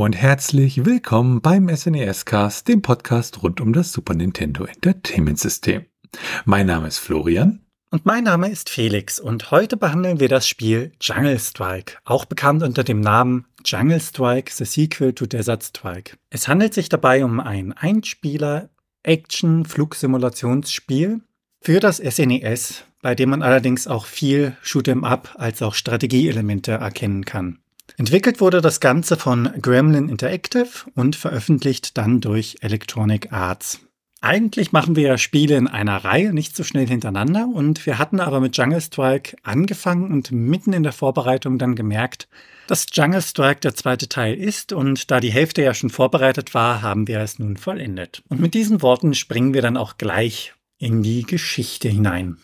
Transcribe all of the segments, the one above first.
Und herzlich willkommen beim SNES Cast, dem Podcast rund um das Super Nintendo Entertainment System. Mein Name ist Florian. Und mein Name ist Felix und heute behandeln wir das Spiel Jungle Strike, auch bekannt unter dem Namen Jungle Strike, the Sequel to Desert Strike. Es handelt sich dabei um ein Einspieler-Action-Flugsimulationsspiel für das SNES, bei dem man allerdings auch viel Shoot'em Up als auch Strategieelemente erkennen kann. Entwickelt wurde das Ganze von Gremlin Interactive und veröffentlicht dann durch Electronic Arts. Eigentlich machen wir ja Spiele in einer Reihe, nicht so schnell hintereinander. Und wir hatten aber mit Jungle Strike angefangen und mitten in der Vorbereitung dann gemerkt, dass Jungle Strike der zweite Teil ist. Und da die Hälfte ja schon vorbereitet war, haben wir es nun vollendet. Und mit diesen Worten springen wir dann auch gleich in die Geschichte hinein.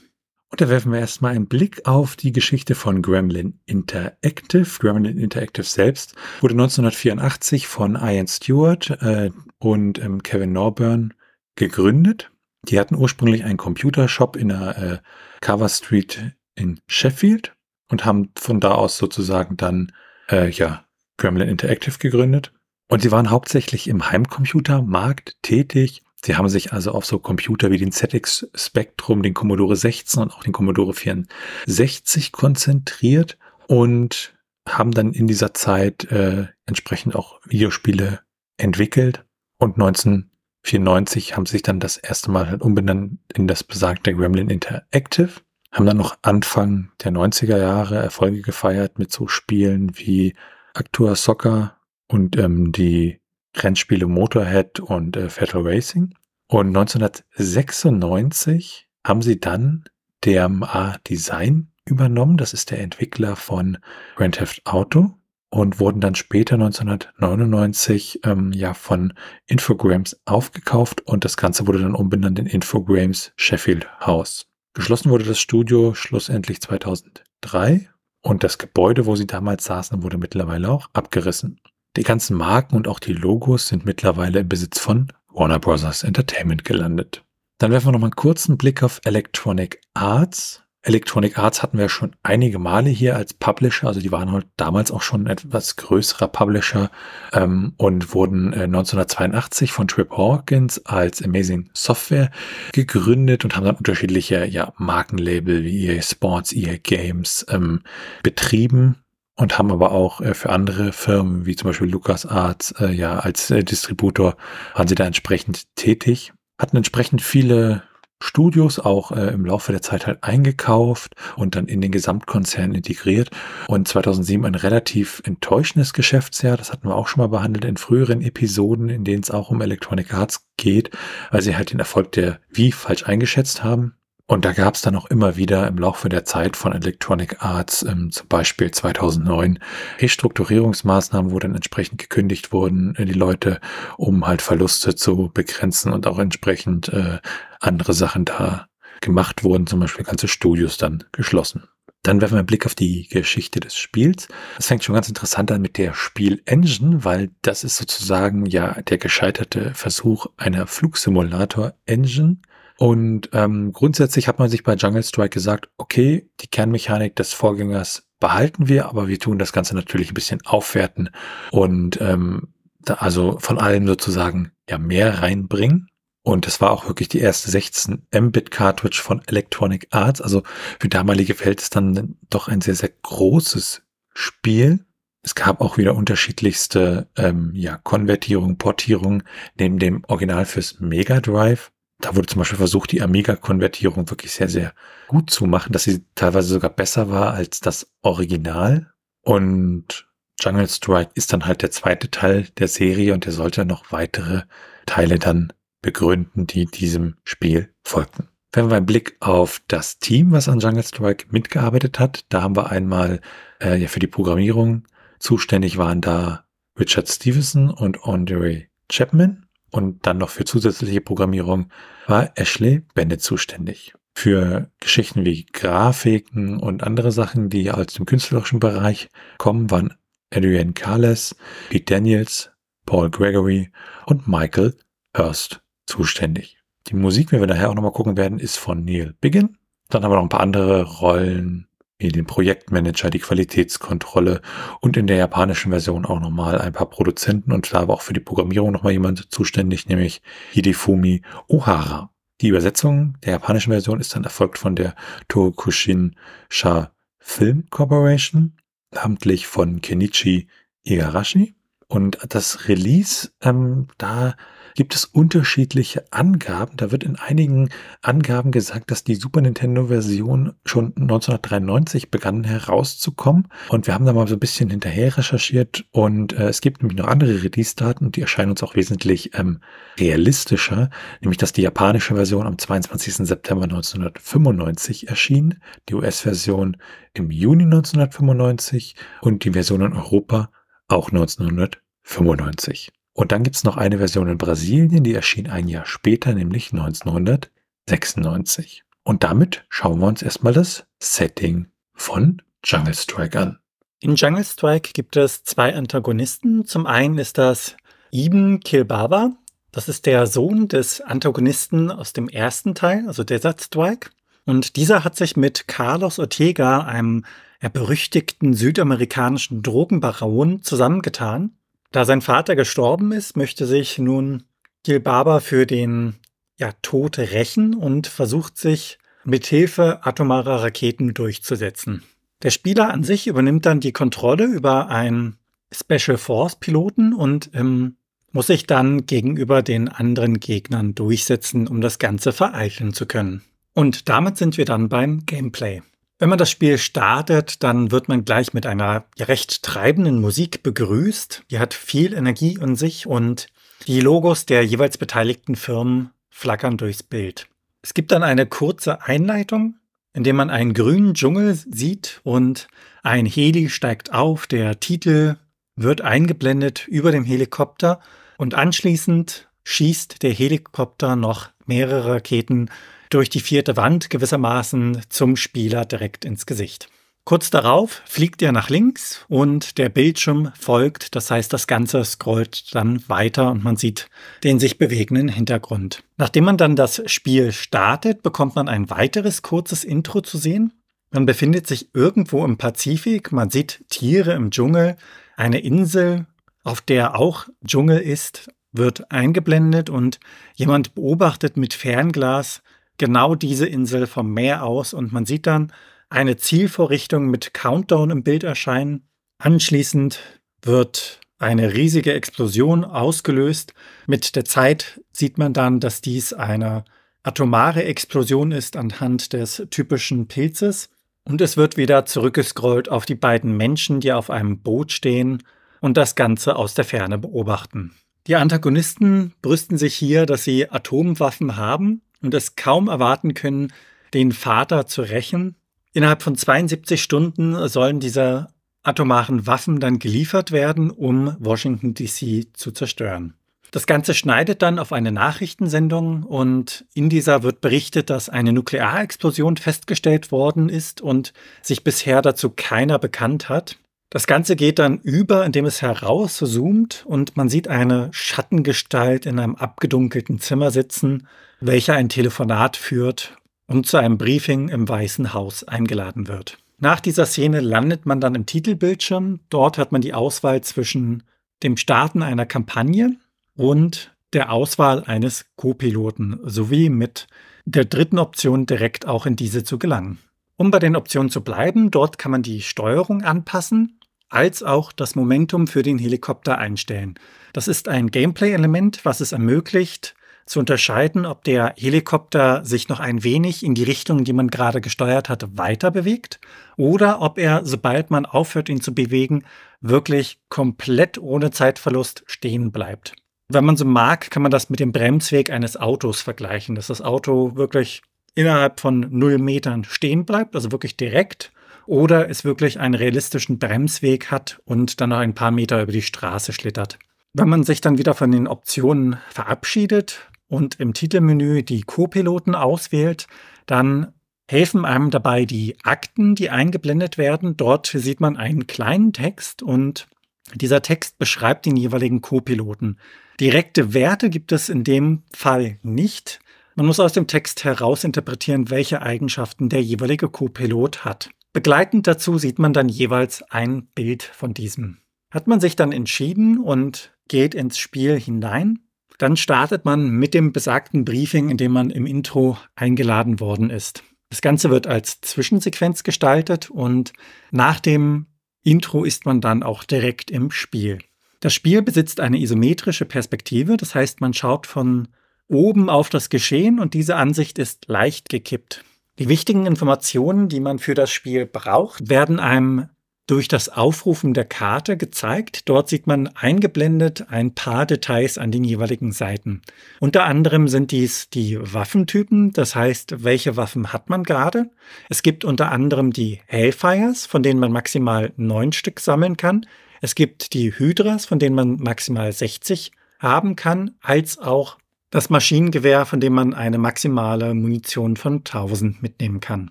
Und da werfen wir erstmal einen Blick auf die Geschichte von Gremlin Interactive. Gremlin Interactive selbst wurde 1984 von Ian Stewart äh, und ähm, Kevin Norburn gegründet. Die hatten ursprünglich einen Computershop in der äh, Cover Street in Sheffield und haben von da aus sozusagen dann äh, ja Gremlin Interactive gegründet. Und sie waren hauptsächlich im Heimcomputermarkt tätig. Sie haben sich also auf so Computer wie den ZX Spectrum, den Commodore 16 und auch den Commodore 64 konzentriert und haben dann in dieser Zeit äh, entsprechend auch Videospiele entwickelt und 19 94 haben sich dann das erste Mal halt umbenannt in das besagte Gremlin Interactive. Haben dann noch Anfang der 90er Jahre Erfolge gefeiert mit so Spielen wie Actua Soccer und ähm, die Rennspiele Motorhead und äh, Fatal Racing. Und 1996 haben sie dann DMA Design übernommen. Das ist der Entwickler von Grand Theft Auto und wurden dann später 1999 ähm, ja von Infogrames aufgekauft und das Ganze wurde dann umbenannt in Infogrames Sheffield House. Geschlossen wurde das Studio schlussendlich 2003 und das Gebäude, wo sie damals saßen, wurde mittlerweile auch abgerissen. Die ganzen Marken und auch die Logos sind mittlerweile im Besitz von Warner Bros. Entertainment gelandet. Dann werfen wir noch mal einen kurzen Blick auf Electronic Arts. Electronic Arts hatten wir schon einige Male hier als Publisher, also die waren halt damals auch schon ein etwas größerer Publisher ähm, und wurden äh, 1982 von Trip Hawkins als Amazing Software gegründet und haben dann unterschiedliche ja, Markenlabel wie EA Sports, EA Games ähm, betrieben und haben aber auch äh, für andere Firmen wie zum Beispiel LucasArts äh, ja als äh, Distributor waren sie da entsprechend tätig hatten entsprechend viele Studios auch äh, im Laufe der Zeit halt eingekauft und dann in den Gesamtkonzern integriert. Und 2007 ein relativ enttäuschendes Geschäftsjahr. Das hatten wir auch schon mal behandelt in früheren Episoden, in denen es auch um Electronic Arts geht, weil sie halt den Erfolg der Wii falsch eingeschätzt haben. Und da gab es dann auch immer wieder im Laufe der Zeit von Electronic Arts, ähm, zum Beispiel 2009, Restrukturierungsmaßnahmen, wo dann entsprechend gekündigt wurden, äh, die Leute, um halt Verluste zu begrenzen und auch entsprechend äh, andere Sachen da gemacht wurden, zum Beispiel ganze Studios dann geschlossen. Dann werfen wir einen Blick auf die Geschichte des Spiels. Das fängt schon ganz interessant an mit der Spiel-Engine, weil das ist sozusagen ja der gescheiterte Versuch einer Flugsimulator-Engine und ähm, grundsätzlich hat man sich bei Jungle Strike gesagt, okay, die Kernmechanik des Vorgängers behalten wir, aber wir tun das Ganze natürlich ein bisschen aufwerten und ähm, da also von allem sozusagen ja mehr reinbringen. Und das war auch wirklich die erste 16 Mbit Cartridge von Electronic Arts. Also für damalige Verhältnisse dann doch ein sehr, sehr großes Spiel. Es gab auch wieder unterschiedlichste ähm, ja, Konvertierungen, Portierungen neben dem Original fürs Mega Drive da wurde zum Beispiel versucht, die Amiga-Konvertierung wirklich sehr, sehr gut zu machen, dass sie teilweise sogar besser war als das Original. Und Jungle Strike ist dann halt der zweite Teil der Serie und der sollte noch weitere Teile dann begründen, die diesem Spiel folgten. Wenn wir einen Blick auf das Team, was an Jungle Strike mitgearbeitet hat, da haben wir einmal äh, ja für die Programmierung zuständig waren da Richard Stevenson und Andre Chapman. Und dann noch für zusätzliche Programmierung war Ashley Bennett zuständig. Für Geschichten wie Grafiken und andere Sachen, die aus dem künstlerischen Bereich kommen, waren Adrian Carles, Pete Daniels, Paul Gregory und Michael Hurst zuständig. Die Musik, wenn wir nachher auch nochmal gucken werden, ist von Neil Biggin. Dann haben wir noch ein paar andere Rollen wie den Projektmanager, die Qualitätskontrolle und in der japanischen Version auch nochmal ein paar Produzenten und da war auch für die Programmierung nochmal jemand zuständig, nämlich Hidefumi Ohara. Die Übersetzung der japanischen Version ist dann erfolgt von der Tokushin Sha Film Corporation, namentlich von Kenichi Igarashi. Und das Release, ähm, da gibt es unterschiedliche Angaben. Da wird in einigen Angaben gesagt, dass die Super Nintendo-Version schon 1993 begann herauszukommen. Und wir haben da mal so ein bisschen hinterher recherchiert und äh, es gibt nämlich noch andere Release-Daten und die erscheinen uns auch wesentlich ähm, realistischer, nämlich dass die japanische Version am 22. September 1995 erschien, die US-Version im Juni 1995 und die Version in Europa auch 1995. Und dann gibt's noch eine Version in Brasilien, die erschien ein Jahr später, nämlich 1996. Und damit schauen wir uns erstmal das Setting von Jungle Strike an. In Jungle Strike gibt es zwei Antagonisten. Zum einen ist das Ibn Kilbaba. Das ist der Sohn des Antagonisten aus dem ersten Teil, also Desert Strike. Und dieser hat sich mit Carlos Ortega, einem berüchtigten südamerikanischen Drogenbaron, zusammengetan da sein Vater gestorben ist, möchte sich nun Gilbaba für den ja, Tod rächen und versucht sich mit Hilfe atomarer Raketen durchzusetzen. Der Spieler an sich übernimmt dann die Kontrolle über einen Special Force Piloten und ähm, muss sich dann gegenüber den anderen Gegnern durchsetzen, um das Ganze vereiteln zu können. Und damit sind wir dann beim Gameplay. Wenn man das Spiel startet, dann wird man gleich mit einer recht treibenden Musik begrüßt. Die hat viel Energie in sich und die Logos der jeweils beteiligten Firmen flackern durchs Bild. Es gibt dann eine kurze Einleitung, in der man einen grünen Dschungel sieht und ein Heli steigt auf. Der Titel wird eingeblendet über dem Helikopter und anschließend schießt der Helikopter noch mehrere Raketen durch die vierte Wand gewissermaßen zum Spieler direkt ins Gesicht. Kurz darauf fliegt er nach links und der Bildschirm folgt, das heißt das Ganze scrollt dann weiter und man sieht den sich bewegenden Hintergrund. Nachdem man dann das Spiel startet, bekommt man ein weiteres kurzes Intro zu sehen. Man befindet sich irgendwo im Pazifik, man sieht Tiere im Dschungel, eine Insel, auf der auch Dschungel ist, wird eingeblendet und jemand beobachtet mit Fernglas genau diese Insel vom Meer aus und man sieht dann eine Zielvorrichtung mit Countdown im Bild erscheinen. Anschließend wird eine riesige Explosion ausgelöst. Mit der Zeit sieht man dann, dass dies eine atomare Explosion ist anhand des typischen Pilzes. Und es wird wieder zurückgescrollt auf die beiden Menschen, die auf einem Boot stehen und das Ganze aus der Ferne beobachten. Die Antagonisten brüsten sich hier, dass sie Atomwaffen haben und es kaum erwarten können, den Vater zu rächen. Innerhalb von 72 Stunden sollen diese atomaren Waffen dann geliefert werden, um Washington DC zu zerstören. Das Ganze schneidet dann auf eine Nachrichtensendung und in dieser wird berichtet, dass eine Nuklearexplosion festgestellt worden ist und sich bisher dazu keiner bekannt hat. Das Ganze geht dann über, indem es herauszoomt und man sieht eine Schattengestalt in einem abgedunkelten Zimmer sitzen welcher ein Telefonat führt und zu einem Briefing im Weißen Haus eingeladen wird. Nach dieser Szene landet man dann im Titelbildschirm. Dort hat man die Auswahl zwischen dem Starten einer Kampagne und der Auswahl eines Co-Piloten sowie mit der dritten Option direkt auch in diese zu gelangen. Um bei den Optionen zu bleiben, dort kann man die Steuerung anpassen, als auch das Momentum für den Helikopter einstellen. Das ist ein Gameplay-Element, was es ermöglicht, zu unterscheiden, ob der Helikopter sich noch ein wenig in die Richtung, die man gerade gesteuert hat, weiter bewegt oder ob er, sobald man aufhört, ihn zu bewegen, wirklich komplett ohne Zeitverlust stehen bleibt. Wenn man so mag, kann man das mit dem Bremsweg eines Autos vergleichen, dass das Auto wirklich innerhalb von null Metern stehen bleibt, also wirklich direkt, oder es wirklich einen realistischen Bremsweg hat und dann noch ein paar Meter über die Straße schlittert. Wenn man sich dann wieder von den Optionen verabschiedet, und im Titelmenü die Co-Piloten auswählt, dann helfen einem dabei die Akten, die eingeblendet werden. Dort sieht man einen kleinen Text und dieser Text beschreibt den jeweiligen Co-Piloten. Direkte Werte gibt es in dem Fall nicht. Man muss aus dem Text herausinterpretieren, welche Eigenschaften der jeweilige Co-Pilot hat. Begleitend dazu sieht man dann jeweils ein Bild von diesem. Hat man sich dann entschieden und geht ins Spiel hinein, dann startet man mit dem besagten Briefing, in dem man im Intro eingeladen worden ist. Das Ganze wird als Zwischensequenz gestaltet und nach dem Intro ist man dann auch direkt im Spiel. Das Spiel besitzt eine isometrische Perspektive, das heißt, man schaut von oben auf das Geschehen und diese Ansicht ist leicht gekippt. Die wichtigen Informationen, die man für das Spiel braucht, werden einem durch das Aufrufen der Karte gezeigt. Dort sieht man eingeblendet ein paar Details an den jeweiligen Seiten. Unter anderem sind dies die Waffentypen, das heißt, welche Waffen hat man gerade. Es gibt unter anderem die Hellfires, von denen man maximal neun Stück sammeln kann. Es gibt die Hydras, von denen man maximal 60 haben kann, als auch das Maschinengewehr, von dem man eine maximale Munition von 1000 mitnehmen kann.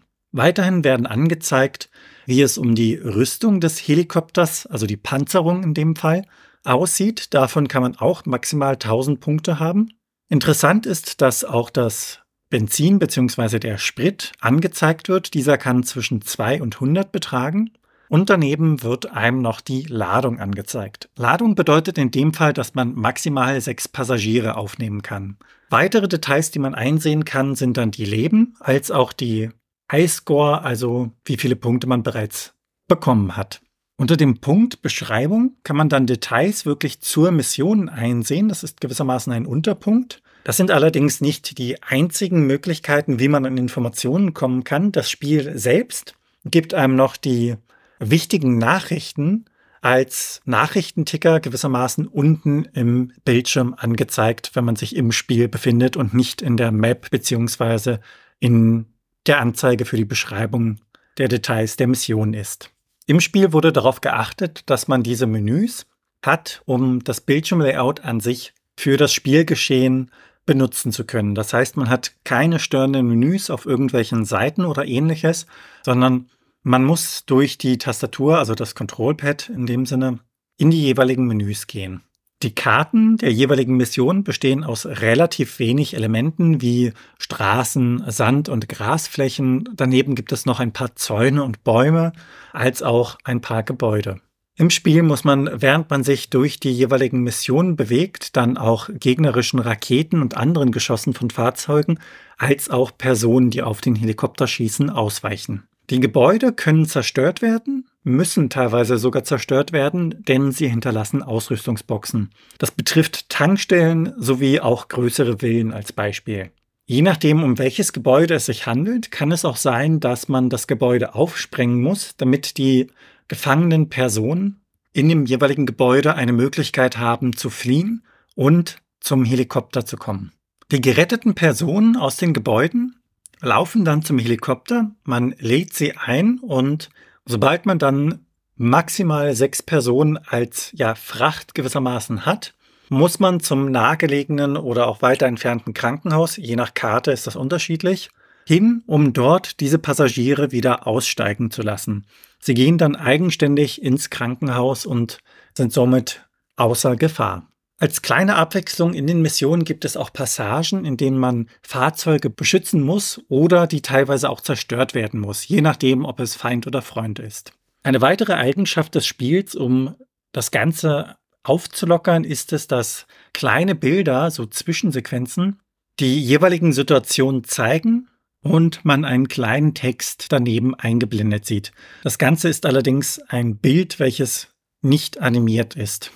Weiterhin werden angezeigt, wie es um die Rüstung des Helikopters, also die Panzerung in dem Fall, aussieht. Davon kann man auch maximal 1000 Punkte haben. Interessant ist, dass auch das Benzin bzw. der Sprit angezeigt wird. Dieser kann zwischen 2 und 100 betragen. Und daneben wird einem noch die Ladung angezeigt. Ladung bedeutet in dem Fall, dass man maximal sechs Passagiere aufnehmen kann. Weitere Details, die man einsehen kann, sind dann die Leben, als auch die Highscore, also wie viele Punkte man bereits bekommen hat. Unter dem Punkt Beschreibung kann man dann Details wirklich zur Mission einsehen. Das ist gewissermaßen ein Unterpunkt. Das sind allerdings nicht die einzigen Möglichkeiten, wie man an Informationen kommen kann. Das Spiel selbst gibt einem noch die wichtigen Nachrichten als Nachrichtenticker gewissermaßen unten im Bildschirm angezeigt, wenn man sich im Spiel befindet und nicht in der Map beziehungsweise in der Anzeige für die Beschreibung der Details der Mission ist. Im Spiel wurde darauf geachtet, dass man diese Menüs hat, um das Bildschirmlayout an sich für das Spielgeschehen benutzen zu können. Das heißt, man hat keine störenden Menüs auf irgendwelchen Seiten oder ähnliches, sondern man muss durch die Tastatur, also das Controlpad in dem Sinne, in die jeweiligen Menüs gehen. Die Karten der jeweiligen Mission bestehen aus relativ wenig Elementen wie Straßen, Sand- und Grasflächen. Daneben gibt es noch ein paar Zäune und Bäume, als auch ein paar Gebäude. Im Spiel muss man, während man sich durch die jeweiligen Missionen bewegt, dann auch gegnerischen Raketen und anderen Geschossen von Fahrzeugen, als auch Personen, die auf den Helikopter schießen, ausweichen. Die Gebäude können zerstört werden, müssen teilweise sogar zerstört werden, denn sie hinterlassen Ausrüstungsboxen. Das betrifft Tankstellen sowie auch größere Villen als Beispiel. Je nachdem, um welches Gebäude es sich handelt, kann es auch sein, dass man das Gebäude aufsprengen muss, damit die gefangenen Personen in dem jeweiligen Gebäude eine Möglichkeit haben zu fliehen und zum Helikopter zu kommen. Die geretteten Personen aus den Gebäuden laufen dann zum Helikopter, man lädt sie ein und sobald man dann maximal sechs Personen als ja, Fracht gewissermaßen hat, muss man zum nahegelegenen oder auch weiter entfernten Krankenhaus, je nach Karte ist das unterschiedlich, hin, um dort diese Passagiere wieder aussteigen zu lassen. Sie gehen dann eigenständig ins Krankenhaus und sind somit außer Gefahr. Als kleine Abwechslung in den Missionen gibt es auch Passagen, in denen man Fahrzeuge beschützen muss oder die teilweise auch zerstört werden muss, je nachdem, ob es Feind oder Freund ist. Eine weitere Eigenschaft des Spiels, um das Ganze aufzulockern, ist es, dass kleine Bilder, so Zwischensequenzen, die jeweiligen Situationen zeigen und man einen kleinen Text daneben eingeblendet sieht. Das Ganze ist allerdings ein Bild, welches nicht animiert ist.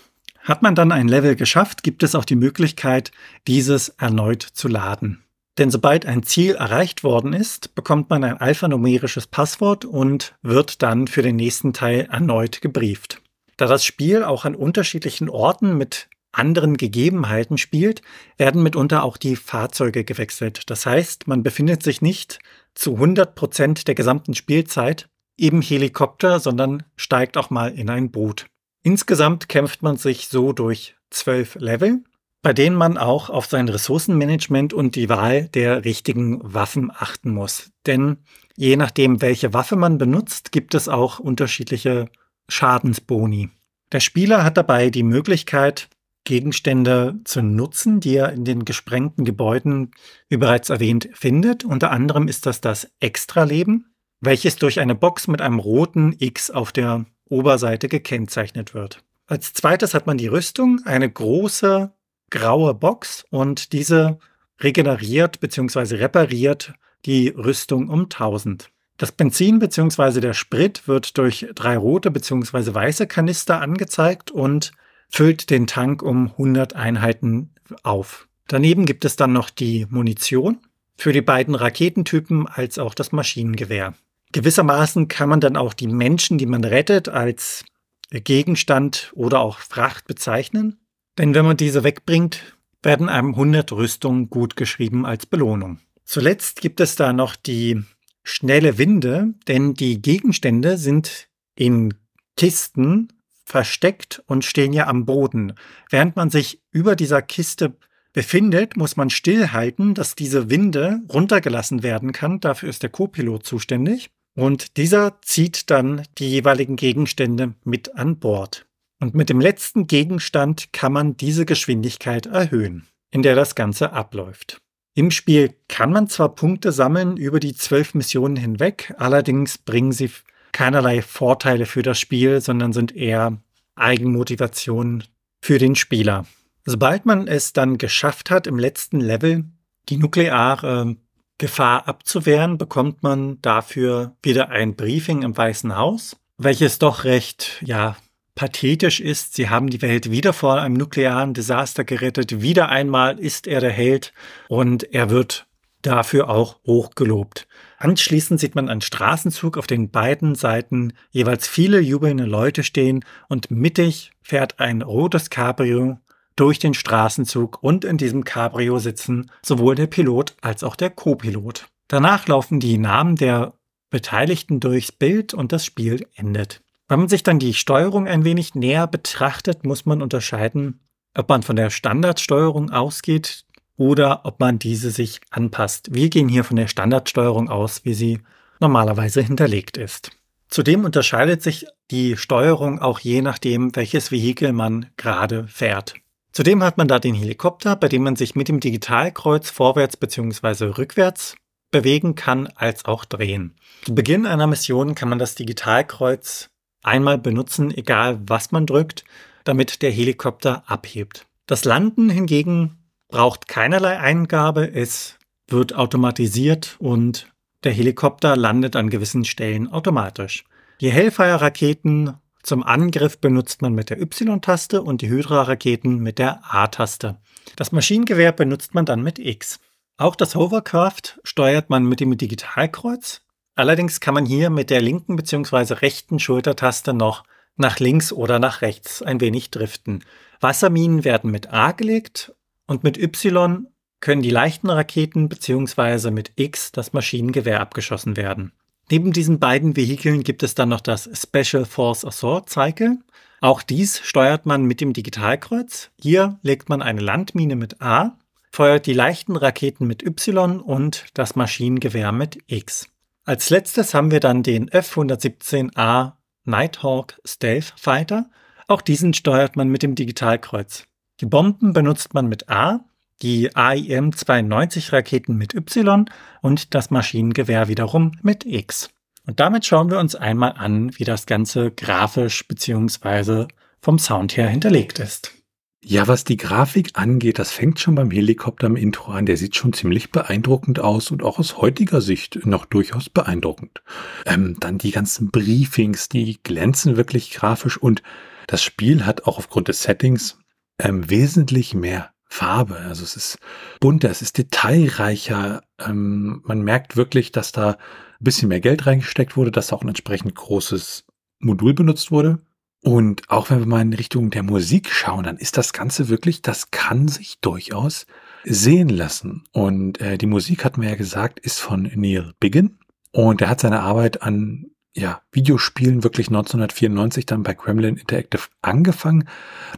Hat man dann ein Level geschafft, gibt es auch die Möglichkeit, dieses erneut zu laden. Denn sobald ein Ziel erreicht worden ist, bekommt man ein alphanumerisches Passwort und wird dann für den nächsten Teil erneut gebrieft. Da das Spiel auch an unterschiedlichen Orten mit anderen Gegebenheiten spielt, werden mitunter auch die Fahrzeuge gewechselt. Das heißt, man befindet sich nicht zu 100 Prozent der gesamten Spielzeit im Helikopter, sondern steigt auch mal in ein Boot. Insgesamt kämpft man sich so durch zwölf Level, bei denen man auch auf sein Ressourcenmanagement und die Wahl der richtigen Waffen achten muss. Denn je nachdem, welche Waffe man benutzt, gibt es auch unterschiedliche Schadensboni. Der Spieler hat dabei die Möglichkeit, Gegenstände zu nutzen, die er in den gesprengten Gebäuden, wie bereits erwähnt, findet. Unter anderem ist das das Extraleben. welches durch eine Box mit einem roten X auf der Oberseite gekennzeichnet wird. Als zweites hat man die Rüstung, eine große graue Box und diese regeneriert bzw. repariert die Rüstung um 1000. Das Benzin bzw. der Sprit wird durch drei rote bzw. weiße Kanister angezeigt und füllt den Tank um 100 Einheiten auf. Daneben gibt es dann noch die Munition für die beiden Raketentypen als auch das Maschinengewehr. Gewissermaßen kann man dann auch die Menschen, die man rettet, als Gegenstand oder auch Fracht bezeichnen. Denn wenn man diese wegbringt, werden einem 100 Rüstungen gut geschrieben als Belohnung. Zuletzt gibt es da noch die schnelle Winde, denn die Gegenstände sind in Kisten versteckt und stehen ja am Boden. Während man sich über dieser Kiste befindet, muss man stillhalten, dass diese Winde runtergelassen werden kann. Dafür ist der Co-Pilot zuständig. Und dieser zieht dann die jeweiligen Gegenstände mit an Bord. Und mit dem letzten Gegenstand kann man diese Geschwindigkeit erhöhen, in der das Ganze abläuft. Im Spiel kann man zwar Punkte sammeln über die zwölf Missionen hinweg, allerdings bringen sie keinerlei Vorteile für das Spiel, sondern sind eher Eigenmotivationen für den Spieler. Sobald man es dann geschafft hat, im letzten Level die nukleare Gefahr abzuwehren, bekommt man dafür wieder ein Briefing im Weißen Haus, welches doch recht, ja, pathetisch ist. Sie haben die Welt wieder vor einem nuklearen Desaster gerettet. Wieder einmal ist er der Held und er wird dafür auch hochgelobt. Anschließend sieht man einen Straßenzug, auf den beiden Seiten jeweils viele jubelnde Leute stehen und mittig fährt ein rotes Cabrio durch den Straßenzug und in diesem Cabrio sitzen sowohl der Pilot als auch der Co-Pilot. Danach laufen die Namen der Beteiligten durchs Bild und das Spiel endet. Wenn man sich dann die Steuerung ein wenig näher betrachtet, muss man unterscheiden, ob man von der Standardsteuerung ausgeht oder ob man diese sich anpasst. Wir gehen hier von der Standardsteuerung aus, wie sie normalerweise hinterlegt ist. Zudem unterscheidet sich die Steuerung auch je nachdem, welches Vehikel man gerade fährt. Zudem hat man da den Helikopter, bei dem man sich mit dem Digitalkreuz vorwärts bzw. rückwärts bewegen kann, als auch drehen. Zu Beginn einer Mission kann man das Digitalkreuz einmal benutzen, egal was man drückt, damit der Helikopter abhebt. Das Landen hingegen braucht keinerlei Eingabe, es wird automatisiert und der Helikopter landet an gewissen Stellen automatisch. Die Hellfire-Raketen zum Angriff benutzt man mit der Y-Taste und die Hydra-Raketen mit der A-Taste. Das Maschinengewehr benutzt man dann mit X. Auch das Hovercraft steuert man mit dem Digitalkreuz Allerdings kann man hier mit der linken bzw. rechten Schultertaste noch nach links oder nach rechts ein wenig driften. Wasserminen werden mit A gelegt und mit Y können die leichten Raketen bzw. mit X das Maschinengewehr abgeschossen werden. Neben diesen beiden Vehikeln gibt es dann noch das Special Force Assault Cycle. Auch dies steuert man mit dem Digitalkreuz. Hier legt man eine Landmine mit A, feuert die leichten Raketen mit Y und das Maschinengewehr mit X. Als letztes haben wir dann den F-117A Nighthawk Stealth Fighter. Auch diesen steuert man mit dem Digitalkreuz. Die Bomben benutzt man mit A, die AIM-92 Raketen mit Y und das Maschinengewehr wiederum mit X. Und damit schauen wir uns einmal an, wie das Ganze grafisch bzw. vom Sound her hinterlegt ist. Ja, was die Grafik angeht, das fängt schon beim Helikopter im Intro an. Der sieht schon ziemlich beeindruckend aus und auch aus heutiger Sicht noch durchaus beeindruckend. Ähm, dann die ganzen Briefings, die glänzen wirklich grafisch und das Spiel hat auch aufgrund des Settings ähm, wesentlich mehr Farbe. Also es ist bunter, es ist detailreicher. Ähm, man merkt wirklich, dass da ein bisschen mehr Geld reingesteckt wurde, dass auch ein entsprechend großes Modul benutzt wurde. Und auch wenn wir mal in Richtung der Musik schauen, dann ist das Ganze wirklich, das kann sich durchaus sehen lassen. Und äh, die Musik, hatten wir ja gesagt, ist von Neil Biggin. Und er hat seine Arbeit an ja, Videospielen wirklich 1994 dann bei Gremlin Interactive angefangen.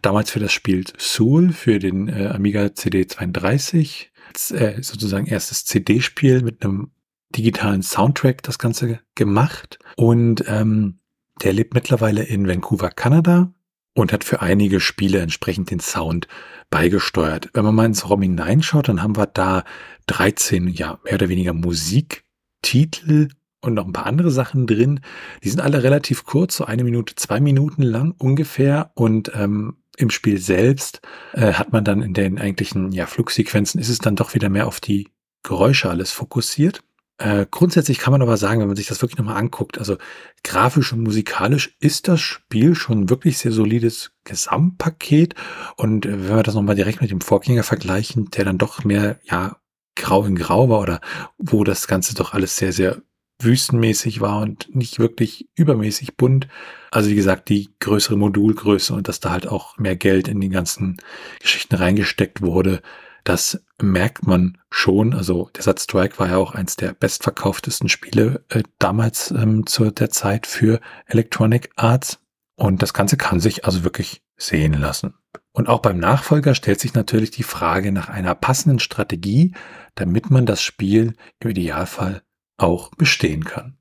Damals für das Spiel Soul für den äh, Amiga CD32. Als, äh, sozusagen erstes CD-Spiel mit einem digitalen Soundtrack das Ganze gemacht. Und ähm, der lebt mittlerweile in Vancouver, Kanada und hat für einige Spiele entsprechend den Sound beigesteuert. Wenn man mal ins ROM hineinschaut, dann haben wir da 13, ja, mehr oder weniger Musiktitel und noch ein paar andere Sachen drin. Die sind alle relativ kurz, so eine Minute, zwei Minuten lang ungefähr. Und ähm, im Spiel selbst äh, hat man dann in den eigentlichen ja, Flugsequenzen ist es dann doch wieder mehr auf die Geräusche alles fokussiert. Äh, grundsätzlich kann man aber sagen, wenn man sich das wirklich nochmal anguckt, also grafisch und musikalisch ist das Spiel schon wirklich sehr solides Gesamtpaket. Und äh, wenn wir das nochmal direkt mit dem Vorgänger vergleichen, der dann doch mehr, ja, grau in grau war oder wo das Ganze doch alles sehr, sehr wüstenmäßig war und nicht wirklich übermäßig bunt. Also wie gesagt, die größere Modulgröße und dass da halt auch mehr Geld in die ganzen Geschichten reingesteckt wurde, das merkt man schon. Also der Satz Strike war ja auch eins der bestverkauftesten Spiele äh, damals ähm, zu der Zeit für Electronic Arts. Und das Ganze kann sich also wirklich sehen lassen. Und auch beim Nachfolger stellt sich natürlich die Frage nach einer passenden Strategie, damit man das Spiel im Idealfall auch bestehen kann.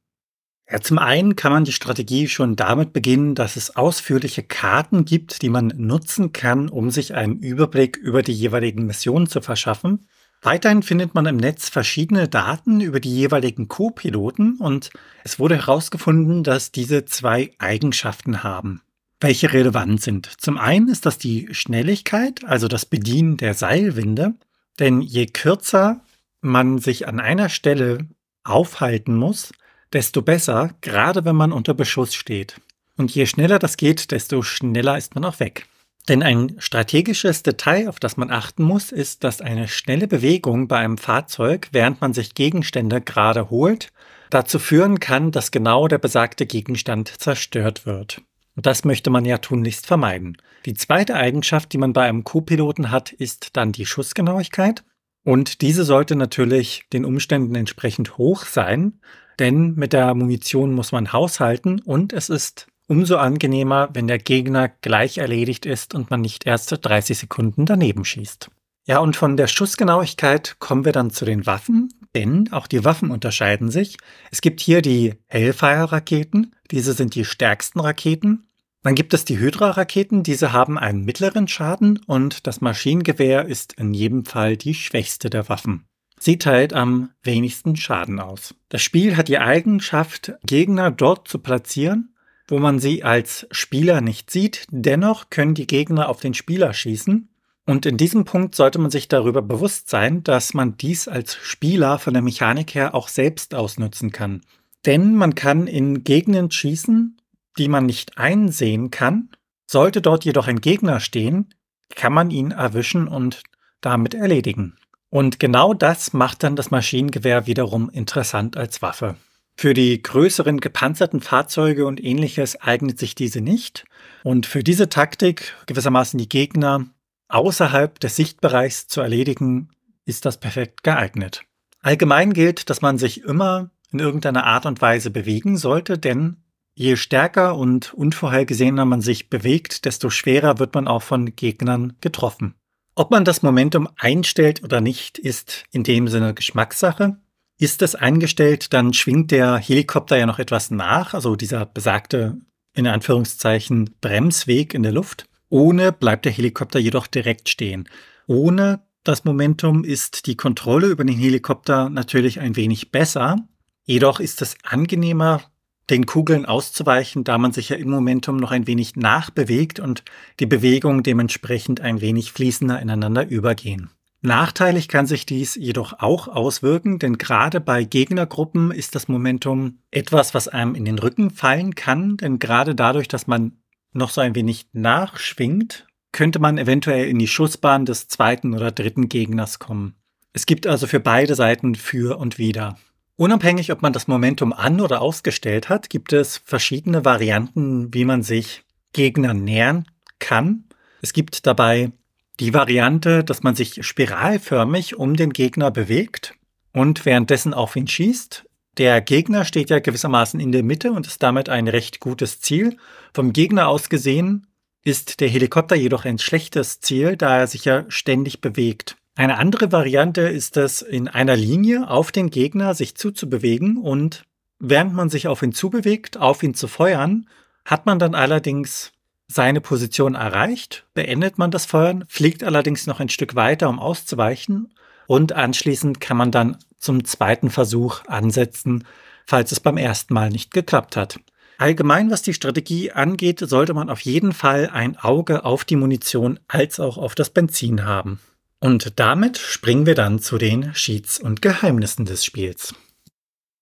Ja, zum einen kann man die Strategie schon damit beginnen, dass es ausführliche Karten gibt, die man nutzen kann, um sich einen Überblick über die jeweiligen Missionen zu verschaffen. Weiterhin findet man im Netz verschiedene Daten über die jeweiligen Co-Piloten und es wurde herausgefunden, dass diese zwei Eigenschaften haben, welche relevant sind. Zum einen ist das die Schnelligkeit, also das Bedienen der Seilwinde, denn je kürzer man sich an einer Stelle aufhalten muss, desto besser, gerade wenn man unter Beschuss steht. Und je schneller das geht, desto schneller ist man auch weg. Denn ein strategisches Detail, auf das man achten muss, ist, dass eine schnelle Bewegung bei einem Fahrzeug, während man sich Gegenstände gerade holt, dazu führen kann, dass genau der besagte Gegenstand zerstört wird. Und das möchte man ja tunlichst vermeiden. Die zweite Eigenschaft, die man bei einem Co-Piloten hat, ist dann die Schussgenauigkeit. Und diese sollte natürlich den Umständen entsprechend hoch sein, denn mit der Munition muss man haushalten und es ist umso angenehmer, wenn der Gegner gleich erledigt ist und man nicht erst 30 Sekunden daneben schießt. Ja, und von der Schussgenauigkeit kommen wir dann zu den Waffen, denn auch die Waffen unterscheiden sich. Es gibt hier die Hellfire-Raketen, diese sind die stärksten Raketen. Dann gibt es die Hydra-Raketen, diese haben einen mittleren Schaden und das Maschinengewehr ist in jedem Fall die schwächste der Waffen. Sie teilt am wenigsten Schaden aus. Das Spiel hat die Eigenschaft, Gegner dort zu platzieren, wo man sie als Spieler nicht sieht. Dennoch können die Gegner auf den Spieler schießen. Und in diesem Punkt sollte man sich darüber bewusst sein, dass man dies als Spieler von der Mechanik her auch selbst ausnutzen kann. Denn man kann in Gegenden schießen, die man nicht einsehen kann. Sollte dort jedoch ein Gegner stehen, kann man ihn erwischen und damit erledigen. Und genau das macht dann das Maschinengewehr wiederum interessant als Waffe. Für die größeren gepanzerten Fahrzeuge und ähnliches eignet sich diese nicht. Und für diese Taktik, gewissermaßen die Gegner außerhalb des Sichtbereichs zu erledigen, ist das perfekt geeignet. Allgemein gilt, dass man sich immer in irgendeiner Art und Weise bewegen sollte, denn Je stärker und unvorhergesehener man sich bewegt, desto schwerer wird man auch von Gegnern getroffen. Ob man das Momentum einstellt oder nicht, ist in dem Sinne Geschmackssache. Ist es eingestellt, dann schwingt der Helikopter ja noch etwas nach, also dieser besagte, in Anführungszeichen, Bremsweg in der Luft. Ohne bleibt der Helikopter jedoch direkt stehen. Ohne das Momentum ist die Kontrolle über den Helikopter natürlich ein wenig besser. Jedoch ist es angenehmer, den Kugeln auszuweichen, da man sich ja im Momentum noch ein wenig nachbewegt und die Bewegungen dementsprechend ein wenig fließender ineinander übergehen. Nachteilig kann sich dies jedoch auch auswirken, denn gerade bei Gegnergruppen ist das Momentum etwas, was einem in den Rücken fallen kann, denn gerade dadurch, dass man noch so ein wenig nachschwingt, könnte man eventuell in die Schussbahn des zweiten oder dritten Gegners kommen. Es gibt also für beide Seiten für und wider. Unabhängig, ob man das Momentum an- oder ausgestellt hat, gibt es verschiedene Varianten, wie man sich Gegner nähern kann. Es gibt dabei die Variante, dass man sich spiralförmig um den Gegner bewegt und währenddessen auf ihn schießt. Der Gegner steht ja gewissermaßen in der Mitte und ist damit ein recht gutes Ziel. Vom Gegner aus gesehen ist der Helikopter jedoch ein schlechtes Ziel, da er sich ja ständig bewegt. Eine andere Variante ist es, in einer Linie auf den Gegner sich zuzubewegen und während man sich auf ihn zubewegt, auf ihn zu feuern, hat man dann allerdings seine Position erreicht, beendet man das Feuern, fliegt allerdings noch ein Stück weiter, um auszuweichen und anschließend kann man dann zum zweiten Versuch ansetzen, falls es beim ersten Mal nicht geklappt hat. Allgemein, was die Strategie angeht, sollte man auf jeden Fall ein Auge auf die Munition als auch auf das Benzin haben. Und damit springen wir dann zu den Cheats und Geheimnissen des Spiels.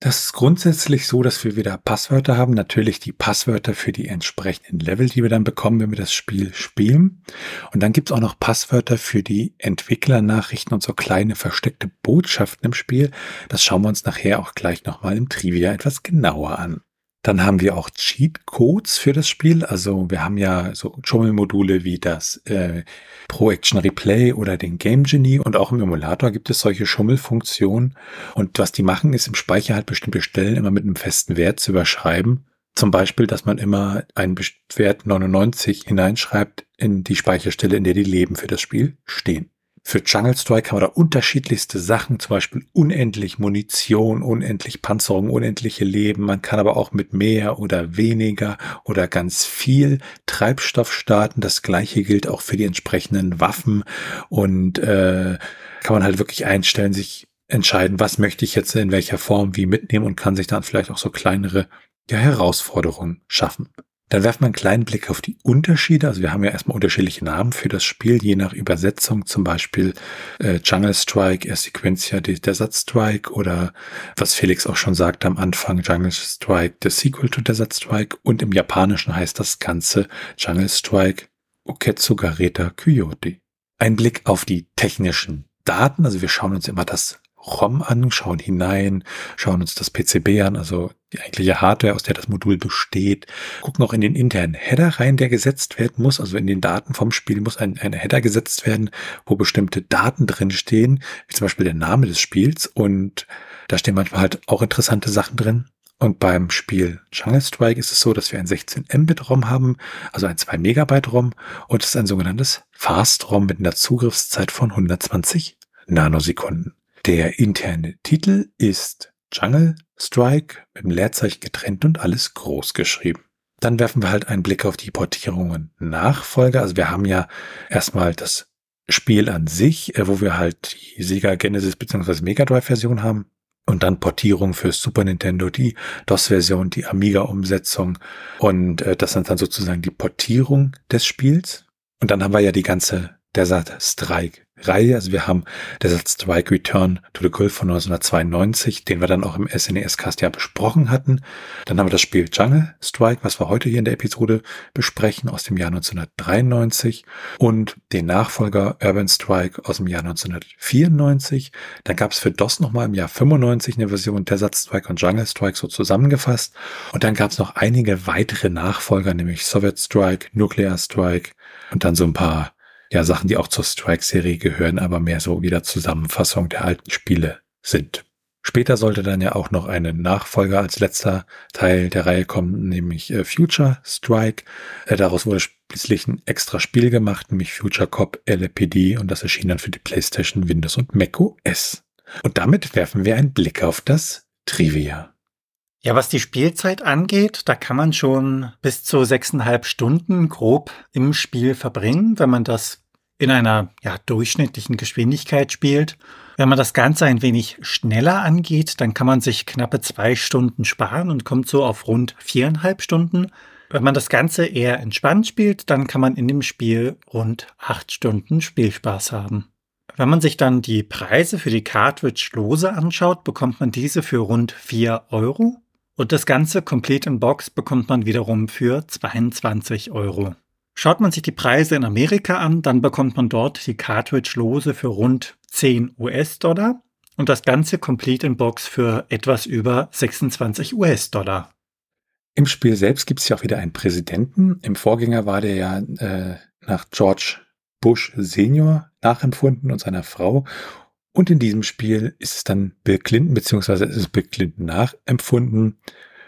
Das ist grundsätzlich so, dass wir wieder Passwörter haben. Natürlich die Passwörter für die entsprechenden Level, die wir dann bekommen, wenn wir das Spiel spielen. Und dann gibt es auch noch Passwörter für die Entwicklernachrichten und so kleine versteckte Botschaften im Spiel. Das schauen wir uns nachher auch gleich nochmal im Trivia etwas genauer an. Dann haben wir auch Cheat-Codes für das Spiel. Also wir haben ja so Schummelmodule wie das äh, Pro Action Replay oder den Game Genie und auch im Emulator gibt es solche Schummelfunktionen. Und was die machen, ist im Speicher halt bestimmte Stellen immer mit einem festen Wert zu überschreiben. Zum Beispiel, dass man immer einen Wert 99 hineinschreibt in die Speicherstelle, in der die Leben für das Spiel stehen. Für Jungle Strike haben wir da unterschiedlichste Sachen, zum Beispiel unendlich Munition, unendlich Panzerung, unendliche Leben. Man kann aber auch mit mehr oder weniger oder ganz viel Treibstoff starten. Das gleiche gilt auch für die entsprechenden Waffen und äh, kann man halt wirklich einstellen, sich entscheiden, was möchte ich jetzt in welcher Form wie mitnehmen und kann sich dann vielleicht auch so kleinere ja, Herausforderungen schaffen. Dann werfen wir einen kleinen Blick auf die Unterschiede. Also wir haben ja erstmal unterschiedliche Namen für das Spiel, je nach Übersetzung. Zum Beispiel äh, Jungle Strike, Sequentia Desert Strike oder was Felix auch schon sagte am Anfang, Jungle Strike, the sequel to Desert Strike. Und im Japanischen heißt das Ganze Jungle Strike Oketsu Gareta Kyoto. Ein Blick auf die technischen Daten. Also wir schauen uns immer das ROM an, schauen hinein, schauen uns das PCB an, also die eigentliche Hardware, aus der das Modul besteht, gucken auch in den internen Header rein, der gesetzt werden muss. Also in den Daten vom Spiel muss ein, ein Header gesetzt werden, wo bestimmte Daten drin stehen, wie zum Beispiel der Name des Spiels. Und da stehen manchmal halt auch interessante Sachen drin. Und beim Spiel Jungle Strike ist es so, dass wir ein 16 Mbit ROM haben, also ein 2 Megabyte ROM und es ist ein sogenanntes Fast ROM mit einer Zugriffszeit von 120 Nanosekunden. Der interne Titel ist Jungle Strike mit dem Leerzeichen getrennt und alles groß geschrieben. Dann werfen wir halt einen Blick auf die Portierungen Nachfolger. Also wir haben ja erstmal das Spiel an sich, äh, wo wir halt die Sega Genesis bzw. Mega Drive Version haben. Und dann Portierung für Super Nintendo, die DOS-Version, die Amiga-Umsetzung. Und äh, das sind dann sozusagen die Portierung des Spiels. Und dann haben wir ja die ganze Desert Strike Reihe. Also wir haben Desert Strike Return to the Gulf von 1992, den wir dann auch im SNES-Cast ja besprochen hatten. Dann haben wir das Spiel Jungle Strike, was wir heute hier in der Episode besprechen, aus dem Jahr 1993 und den Nachfolger Urban Strike aus dem Jahr 1994. Dann gab es für DOS nochmal im Jahr 95 eine Version Desert Strike und Jungle Strike so zusammengefasst. Und dann gab es noch einige weitere Nachfolger, nämlich Soviet Strike, Nuclear Strike und dann so ein paar ja Sachen, die auch zur Strike-Serie gehören, aber mehr so wieder Zusammenfassung der alten Spiele sind. Später sollte dann ja auch noch eine Nachfolger als letzter Teil der Reihe kommen, nämlich äh, Future Strike. Äh, daraus wurde schließlich ein extra Spiel gemacht, nämlich Future Cop LPD und das erschien dann für die PlayStation, Windows und Mac OS. Und damit werfen wir einen Blick auf das Trivia. Ja, was die Spielzeit angeht, da kann man schon bis zu sechseinhalb Stunden grob im Spiel verbringen, wenn man das in einer ja, durchschnittlichen Geschwindigkeit spielt. Wenn man das Ganze ein wenig schneller angeht, dann kann man sich knappe zwei Stunden sparen und kommt so auf rund viereinhalb Stunden. Wenn man das Ganze eher entspannt spielt, dann kann man in dem Spiel rund acht Stunden Spielspaß haben. Wenn man sich dann die Preise für die Cartridge lose anschaut, bekommt man diese für rund vier Euro. Und das Ganze komplett in Box bekommt man wiederum für 22 Euro. Schaut man sich die Preise in Amerika an, dann bekommt man dort die Cartridge-Lose für rund 10 US-Dollar und das Ganze komplett in Box für etwas über 26 US-Dollar. Im Spiel selbst gibt es ja auch wieder einen Präsidenten. Im Vorgänger war der ja äh, nach George Bush Senior nachempfunden und seiner Frau. Und in diesem Spiel ist es dann Bill Clinton, beziehungsweise ist es Bill Clinton nachempfunden.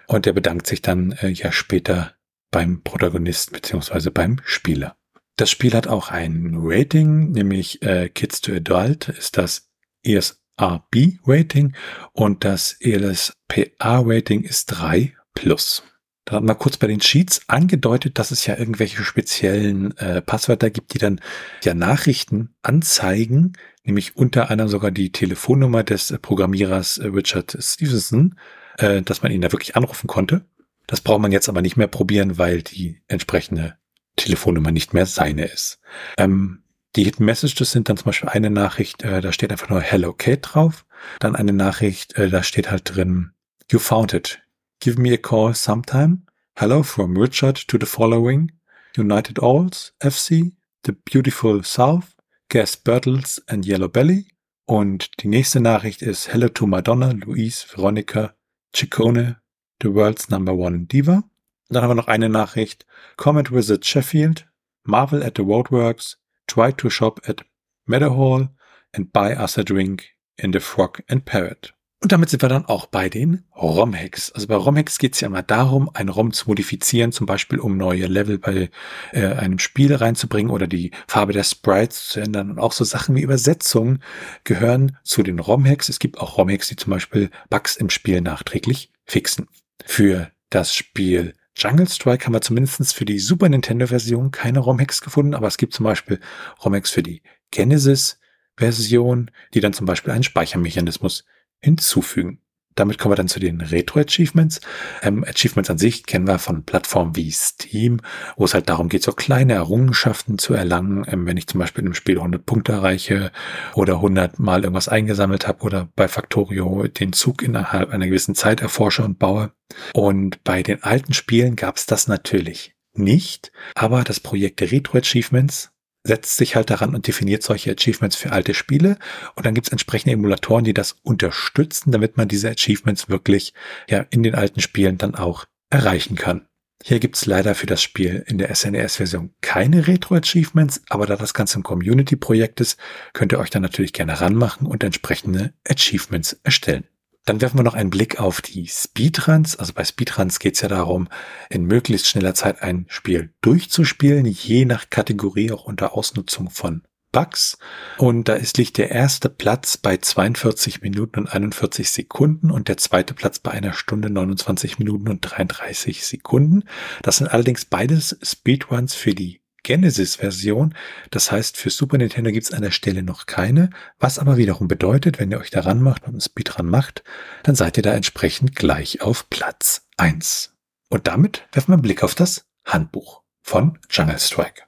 Und er bedankt sich dann äh, ja später beim Protagonisten, beziehungsweise beim Spieler. Das Spiel hat auch ein Rating, nämlich äh, Kids to Adult ist das ESRB-Rating und das ELSPA-Rating ist 3 plus. Da hat man kurz bei den Sheets angedeutet, dass es ja irgendwelche speziellen äh, Passwörter gibt, die dann ja Nachrichten anzeigen, nämlich unter anderem sogar die Telefonnummer des Programmierers äh, Richard Stevenson. äh, dass man ihn da wirklich anrufen konnte. Das braucht man jetzt aber nicht mehr probieren, weil die entsprechende Telefonnummer nicht mehr seine ist. Ähm, die Hidden Messages sind dann zum Beispiel eine Nachricht, äh, da steht einfach nur Hello Kate drauf. Dann eine Nachricht, äh, da steht halt drin, You found it. Give me a call sometime. Hello from Richard to the following. United Alls, FC, The Beautiful South, Gas Birtles and Yellow Belly. Und die nächste Nachricht ist Hello to Madonna, Louise, Veronica, Ciccone, The World's Number One Diva. Dann haben wir noch eine Nachricht. Comet Visit Sheffield, Marvel at the Roadworks, Try to shop at Meadowhall and buy us a drink in the Frog and Parrot. Und damit sind wir dann auch bei den ROM-Hacks. Also bei ROM-Hacks geht es ja immer darum, ein ROM zu modifizieren, zum Beispiel um neue Level bei äh, einem Spiel reinzubringen oder die Farbe der Sprites zu ändern. Und auch so Sachen wie Übersetzungen gehören zu den ROM-Hacks. Es gibt auch ROM-Hacks, die zum Beispiel Bugs im Spiel nachträglich fixen. Für das Spiel Jungle Strike haben wir zumindest für die Super Nintendo-Version keine ROM-Hacks gefunden, aber es gibt zum Beispiel ROM-Hacks für die Genesis-Version, die dann zum Beispiel einen Speichermechanismus hinzufügen. Damit kommen wir dann zu den Retro-Achievements. Ähm, Achievements an sich kennen wir von Plattformen wie Steam, wo es halt darum geht, so kleine Errungenschaften zu erlangen. Ähm, wenn ich zum Beispiel in einem Spiel 100 Punkte erreiche oder 100 Mal irgendwas eingesammelt habe oder bei Factorio den Zug innerhalb einer gewissen Zeit erforsche und baue. Und bei den alten Spielen gab es das natürlich nicht, aber das Projekt Retro Achievements setzt sich halt daran und definiert solche Achievements für alte Spiele. Und dann gibt es entsprechende Emulatoren, die das unterstützen, damit man diese Achievements wirklich ja in den alten Spielen dann auch erreichen kann. Hier gibt es leider für das Spiel in der SNES-Version keine Retro-Achievements, aber da das Ganze ein Community-Projekt ist, könnt ihr euch dann natürlich gerne ranmachen und entsprechende Achievements erstellen. Dann werfen wir noch einen Blick auf die Speedruns. Also bei Speedruns geht es ja darum, in möglichst schneller Zeit ein Spiel durchzuspielen, je nach Kategorie auch unter Ausnutzung von Bugs. Und da ist liegt der erste Platz bei 42 Minuten und 41 Sekunden und der zweite Platz bei einer Stunde 29 Minuten und 33 Sekunden. Das sind allerdings beides Speedruns für die Genesis-Version. Das heißt, für Super Nintendo gibt es an der Stelle noch keine, was aber wiederum bedeutet, wenn ihr euch daran macht und einen Speedrun macht, dann seid ihr da entsprechend gleich auf Platz 1. Und damit werfen wir einen Blick auf das Handbuch von Jungle Strike.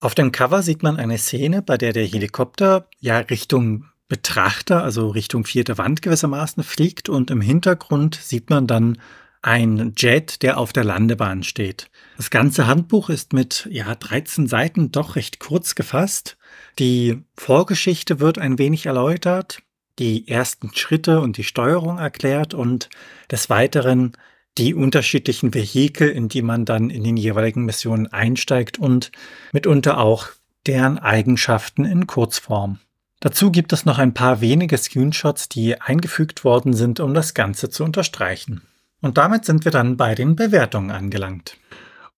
Auf dem Cover sieht man eine Szene, bei der der Helikopter ja Richtung Betrachter, also Richtung vierte Wand gewissermaßen fliegt und im Hintergrund sieht man dann ein Jet, der auf der Landebahn steht. Das ganze Handbuch ist mit ja 13 Seiten doch recht kurz gefasst. Die Vorgeschichte wird ein wenig erläutert, die ersten Schritte und die Steuerung erklärt und des Weiteren die unterschiedlichen Vehikel, in die man dann in den jeweiligen Missionen einsteigt und mitunter auch deren Eigenschaften in Kurzform. Dazu gibt es noch ein paar wenige Screenshots, die eingefügt worden sind, um das Ganze zu unterstreichen. Und damit sind wir dann bei den Bewertungen angelangt.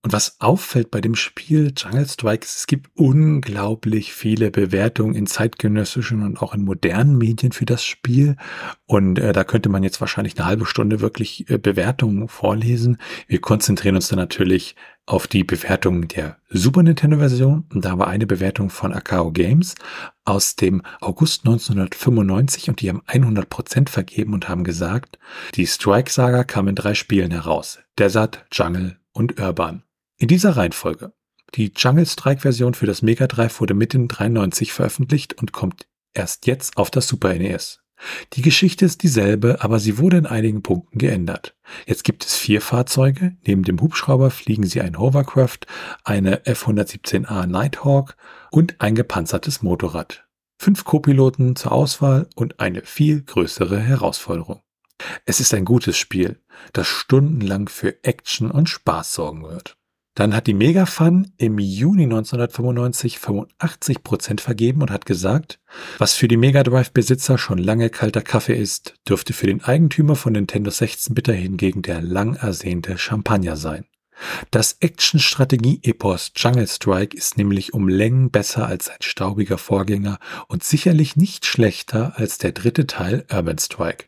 Und was auffällt bei dem Spiel Jungle Strike, es gibt unglaublich viele Bewertungen in zeitgenössischen und auch in modernen Medien für das Spiel. Und äh, da könnte man jetzt wahrscheinlich eine halbe Stunde wirklich äh, Bewertungen vorlesen. Wir konzentrieren uns dann natürlich auf die Bewertung der Super Nintendo Version. Und da war eine Bewertung von Akao Games aus dem August 1995 und die haben 100 Prozent vergeben und haben gesagt, die Strike Saga kam in drei Spielen heraus. Desert, Jungle und Urban. In dieser Reihenfolge. Die Jungle Strike Version für das Mega Drive wurde mitten 93 veröffentlicht und kommt erst jetzt auf das Super NES. Die Geschichte ist dieselbe, aber sie wurde in einigen Punkten geändert. Jetzt gibt es vier Fahrzeuge. Neben dem Hubschrauber fliegen sie ein Hovercraft, eine F-117A Nighthawk und ein gepanzertes Motorrad. Fünf Co-Piloten zur Auswahl und eine viel größere Herausforderung. Es ist ein gutes Spiel, das stundenlang für Action und Spaß sorgen wird. Dann hat die Megafun im Juni 1995 85 Prozent vergeben und hat gesagt, was für die Mega Drive Besitzer schon lange kalter Kaffee ist, dürfte für den Eigentümer von Nintendo 16-Bitter hingegen der lang ersehnte Champagner sein. Das Action-Strategie-Epos Jungle Strike ist nämlich um Längen besser als ein staubiger Vorgänger und sicherlich nicht schlechter als der dritte Teil Urban Strike.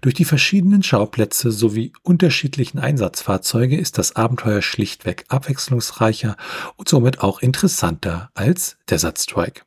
Durch die verschiedenen Schauplätze sowie unterschiedlichen Einsatzfahrzeuge ist das Abenteuer schlichtweg abwechslungsreicher und somit auch interessanter als Desert Strike.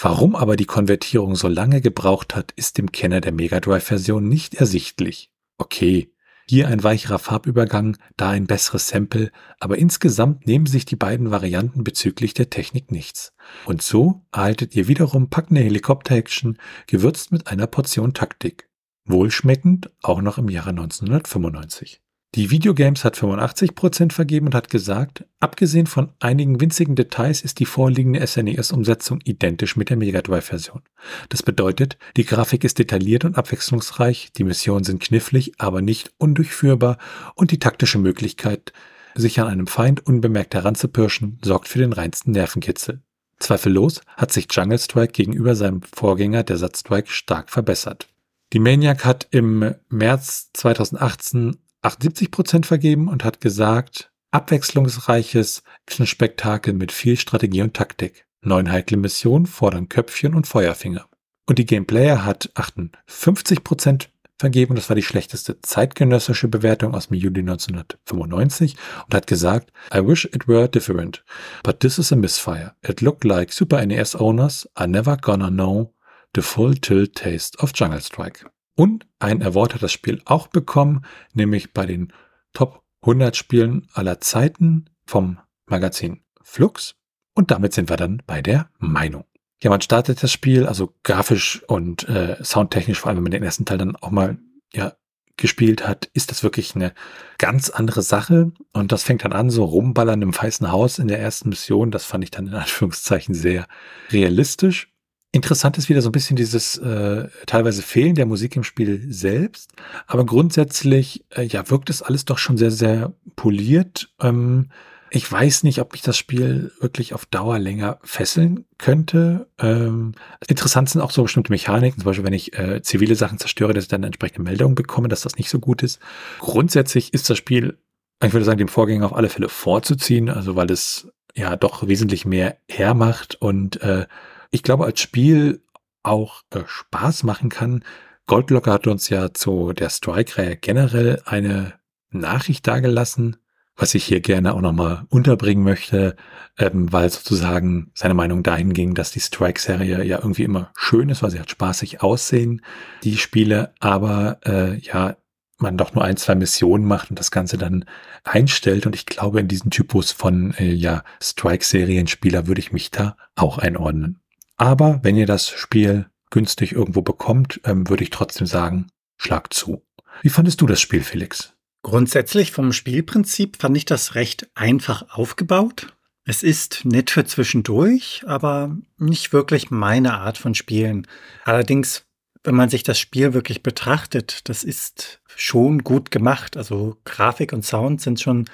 Warum aber die Konvertierung so lange gebraucht hat, ist dem Kenner der Mega Drive Version nicht ersichtlich. okay, hier ein weicherer Farbübergang, da ein besseres Sample, aber insgesamt nehmen sich die beiden Varianten bezüglich der Technik nichts. Und so erhaltet ihr wiederum packende Helikopter-Action, gewürzt mit einer Portion Taktik. Wohlschmeckend, auch noch im Jahre 1995. Die Videogames hat 85% vergeben und hat gesagt, abgesehen von einigen winzigen Details ist die vorliegende SNES-Umsetzung identisch mit der Mega Drive-Version. Das bedeutet, die Grafik ist detailliert und abwechslungsreich, die Missionen sind knifflig, aber nicht undurchführbar und die taktische Möglichkeit, sich an einem Feind unbemerkt heranzupirschen, sorgt für den reinsten Nervenkitzel. Zweifellos hat sich Jungle Strike gegenüber seinem Vorgänger der Satz Strike stark verbessert. Die Maniac hat im März 2018 78 Prozent vergeben und hat gesagt, abwechslungsreiches Spektakel mit viel Strategie und Taktik. Neun heikle Missionen fordern Köpfchen und Feuerfinger. Und die Gameplayer hat 58 Prozent vergeben. Das war die schlechteste zeitgenössische Bewertung aus dem Juli 1995 und hat gesagt, I wish it were different, but this is a misfire. It looked like Super NES owners are never gonna know the full tilt taste of Jungle Strike. Und ein Award hat das Spiel auch bekommen, nämlich bei den Top 100 Spielen aller Zeiten vom Magazin Flux. Und damit sind wir dann bei der Meinung. Ja, man startet das Spiel, also grafisch und äh, soundtechnisch, vor allem wenn man den ersten Teil dann auch mal ja, gespielt hat, ist das wirklich eine ganz andere Sache. Und das fängt dann an, so rumballern im weißen Haus in der ersten Mission. Das fand ich dann in Anführungszeichen sehr realistisch. Interessant ist wieder so ein bisschen dieses äh, teilweise Fehlen der Musik im Spiel selbst, aber grundsätzlich äh, ja wirkt es alles doch schon sehr sehr poliert. Ähm, ich weiß nicht, ob mich das Spiel wirklich auf Dauer länger fesseln könnte. Ähm, interessant sind auch so bestimmte Mechaniken, zum Beispiel wenn ich äh, zivile Sachen zerstöre, dass ich dann entsprechende Meldungen bekomme, dass das nicht so gut ist. Grundsätzlich ist das Spiel, ich würde sagen, dem Vorgänger auf alle Fälle vorzuziehen, also weil es ja doch wesentlich mehr hermacht und äh, ich glaube, als Spiel auch äh, Spaß machen kann. Goldlocker hat uns ja zu der Strike-Reihe generell eine Nachricht dargelassen, was ich hier gerne auch nochmal unterbringen möchte, ähm, weil sozusagen seine Meinung dahin ging, dass die Strike-Serie ja irgendwie immer schön ist, weil sie hat spaßig aussehen, die Spiele, aber äh, ja, man doch nur ein, zwei Missionen macht und das Ganze dann einstellt. Und ich glaube, in diesen Typus von äh, ja, Strike-Serienspieler würde ich mich da auch einordnen. Aber wenn ihr das Spiel günstig irgendwo bekommt, ähm, würde ich trotzdem sagen, schlag zu. Wie fandest du das Spiel, Felix? Grundsätzlich vom Spielprinzip fand ich das recht einfach aufgebaut. Es ist nett für zwischendurch, aber nicht wirklich meine Art von Spielen. Allerdings, wenn man sich das Spiel wirklich betrachtet, das ist schon gut gemacht. Also Grafik und Sound sind schon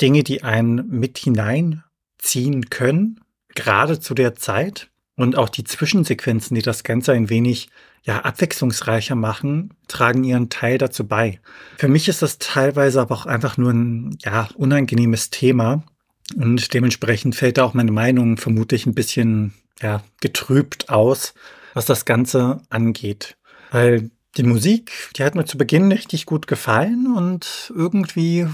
Dinge, die einen mit hineinziehen können, gerade zu der Zeit. Und auch die Zwischensequenzen, die das Ganze ein wenig ja, abwechslungsreicher machen, tragen ihren Teil dazu bei. Für mich ist das teilweise aber auch einfach nur ein ja, unangenehmes Thema. Und dementsprechend fällt da auch meine Meinung vermutlich ein bisschen ja, getrübt aus, was das Ganze angeht. Weil die Musik, die hat mir zu Beginn richtig gut gefallen und irgendwie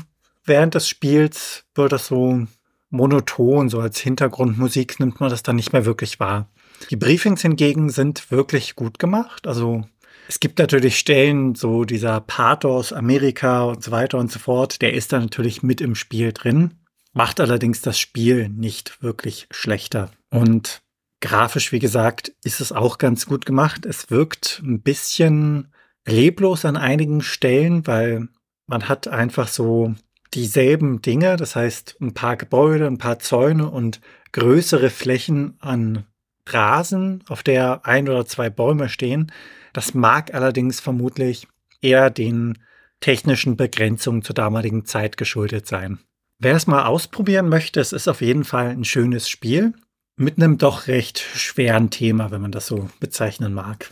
während des Spiels wird das so monoton, so als Hintergrundmusik nimmt man das dann nicht mehr wirklich wahr. Die Briefings hingegen sind wirklich gut gemacht. Also es gibt natürlich Stellen, so dieser Pathos, Amerika und so weiter und so fort, der ist da natürlich mit im Spiel drin, macht allerdings das Spiel nicht wirklich schlechter. Und grafisch, wie gesagt, ist es auch ganz gut gemacht. Es wirkt ein bisschen leblos an einigen Stellen, weil man hat einfach so dieselben Dinge, das heißt ein paar Gebäude, ein paar Zäune und größere Flächen an Rasen, auf der ein oder zwei Bäume stehen. Das mag allerdings vermutlich eher den technischen Begrenzungen zur damaligen Zeit geschuldet sein. Wer es mal ausprobieren möchte, es ist auf jeden Fall ein schönes Spiel mit einem doch recht schweren Thema, wenn man das so bezeichnen mag.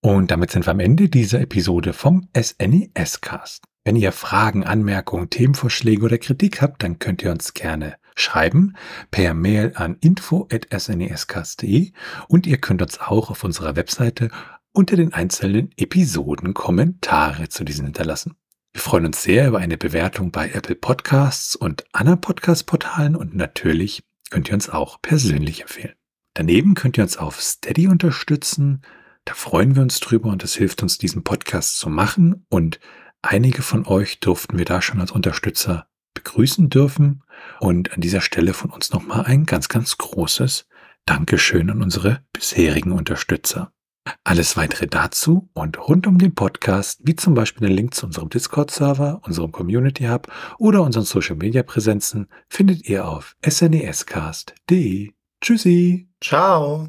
Und damit sind wir am Ende dieser Episode vom SNES Cast. Wenn ihr Fragen, Anmerkungen, Themenvorschläge oder Kritik habt, dann könnt ihr uns gerne schreiben per Mail an info.snescast.de und ihr könnt uns auch auf unserer Webseite unter den einzelnen Episoden Kommentare zu diesen hinterlassen. Wir freuen uns sehr über eine Bewertung bei Apple Podcasts und anderen Podcast-Portalen und natürlich könnt ihr uns auch persönlich empfehlen. Daneben könnt ihr uns auf Steady unterstützen. Da freuen wir uns drüber und es hilft uns, diesen Podcast zu machen und einige von euch durften wir da schon als Unterstützer begrüßen dürfen. Und an dieser Stelle von uns nochmal ein ganz, ganz großes Dankeschön an unsere bisherigen Unterstützer. Alles weitere dazu und rund um den Podcast, wie zum Beispiel den Link zu unserem Discord-Server, unserem Community Hub oder unseren Social-Media-Präsenzen, findet ihr auf snescast.de. Tschüssi. Ciao.